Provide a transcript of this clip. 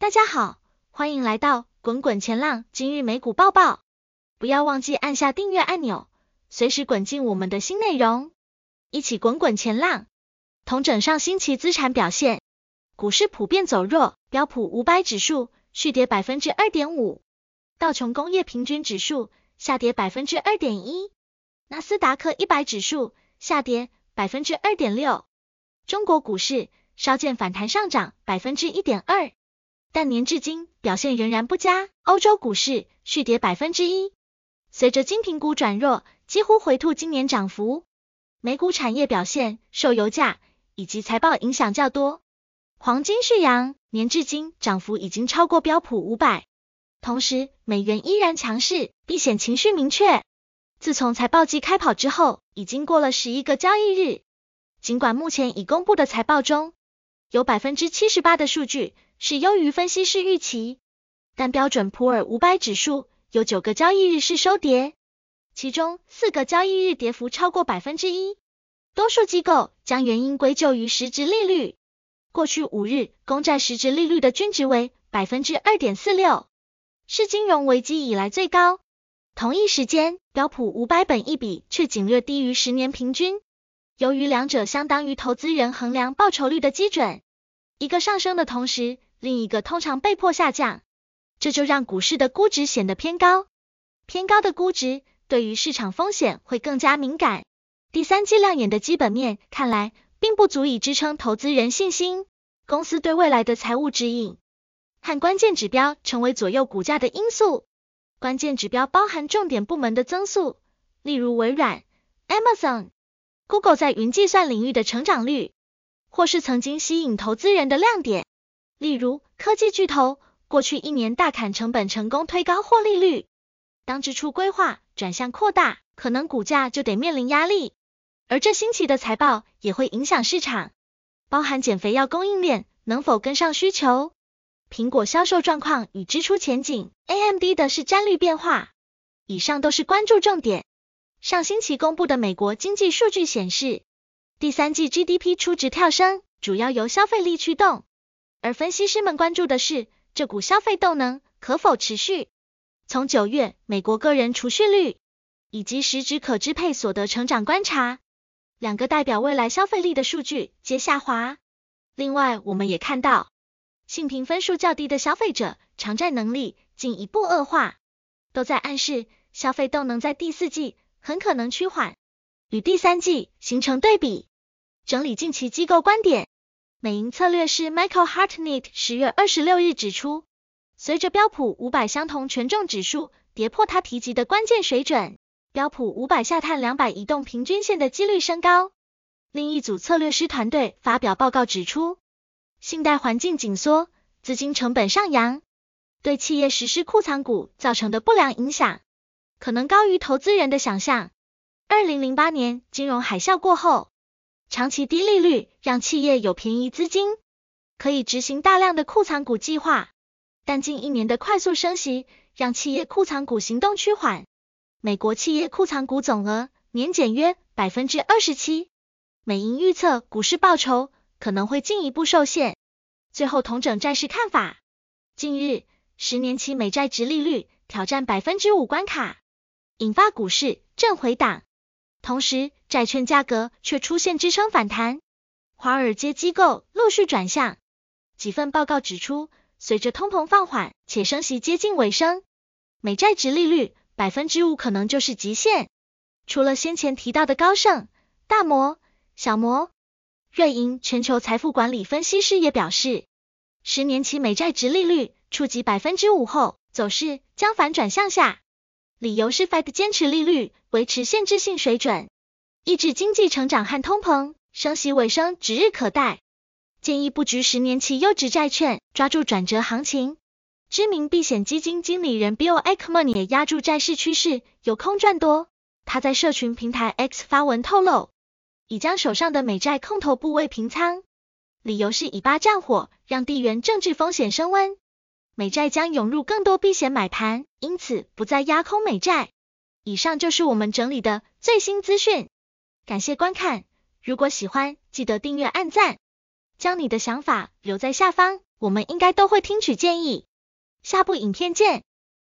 大家好，欢迎来到滚滚前浪今日美股报报。不要忘记按下订阅按钮，随时滚进我们的新内容，一起滚滚前浪。同整上星期资产表现，股市普遍走弱，标普五百指数续跌百分之二点五，道琼工业平均指数下跌百分之二点一，纳斯达克一百指数下跌百分之二点六。中国股市稍见反弹上涨百分之一点二。但年至今表现仍然不佳，欧洲股市续跌百分之一，随着精品股转弱，几乎回吐今年涨幅。美股产业表现受油价以及财报影响较多，黄金续扬，年至今涨幅已经超过标普五百。同时，美元依然强势，避险情绪明确。自从财报季开跑之后，已经过了十一个交易日，尽管目前已公布的财报中有百分之七十八的数据。是优于分析师预期，但标准普尔五百指数有九个交易日是收跌，其中四个交易日跌幅超过百分之一。多数机构将原因归咎于实质利率，过去五日公债实质利率的均值为百分之二点四六，是金融危机以来最高。同一时间，标普五百本一比却仅略低于十年平均，由于两者相当于投资人衡量报酬率的基准，一个上升的同时。另一个通常被迫下降，这就让股市的估值显得偏高。偏高的估值对于市场风险会更加敏感。第三季亮眼的基本面看来并不足以支撑投资人信心。公司对未来的财务指引和关键指标成为左右股价的因素。关键指标包含重点部门的增速，例如微软、Amazon、Google 在云计算领域的成长率，或是曾经吸引投资人的亮点。例如，科技巨头过去一年大砍成本，成功推高获利率。当支出规划转向扩大，可能股价就得面临压力。而这新奇的财报也会影响市场，包含减肥药供应链能否跟上需求、苹果销售状况与支出前景、AMD 的市占率变化。以上都是关注重点。上星期公布的美国经济数据显示，第三季 GDP 初值跳升，主要由消费力驱动。而分析师们关注的是，这股消费动能可否持续？从九月美国个人储蓄率以及实质可支配所得成长观察，两个代表未来消费力的数据皆下滑。另外，我们也看到，信评分数较低的消费者偿债能力进一步恶化，都在暗示消费动能在第四季很可能趋缓，与第三季形成对比。整理近期机构观点。美银策略师 Michael Hartnett 十月二十六日指出，随着标普五百相同权重指数跌破他提及的关键水准，标普五百下探两百移动平均线的几率升高。另一组策略师团队发表报告指出，信贷环境紧缩、资金成本上扬，对企业实施库藏股造成的不良影响，可能高于投资人的想象。二零零八年金融海啸过后，长期低利率让企业有便宜资金，可以执行大量的库藏股计划，但近一年的快速升息让企业库藏股行动趋缓。美国企业库藏股总额年减约百分之二十七，美银预测股市报酬可能会进一步受限。最后同整债市看法，近日十年期美债殖利率挑战百分之五关卡，引发股市正回档。同时，债券价格却出现支撑反弹，华尔街机构陆续转向。几份报告指出，随着通膨放缓且升息接近尾声，美债殖利率百分之五可能就是极限。除了先前提到的高盛、大摩、小摩、瑞银全球财富管理分析师也表示，十年期美债殖利率触及百分之五后，走势将反转向下。理由是 Fed 坚持利率维持限制性水准，抑制经济成长和通膨，升息尾声指日可待。建议布局十年期优质债券，抓住转折行情。知名避险基金经理人 Bill Ackman 也押注债市趋势，有空赚多。他在社群平台 X 发文透露，已将手上的美债空头部位平仓，理由是以巴战火让地缘政治风险升温。美债将涌入更多避险买盘，因此不再压空美债。以上就是我们整理的最新资讯，感谢观看。如果喜欢，记得订阅、按赞，将你的想法留在下方。我们应该都会听取建议。下部影片见。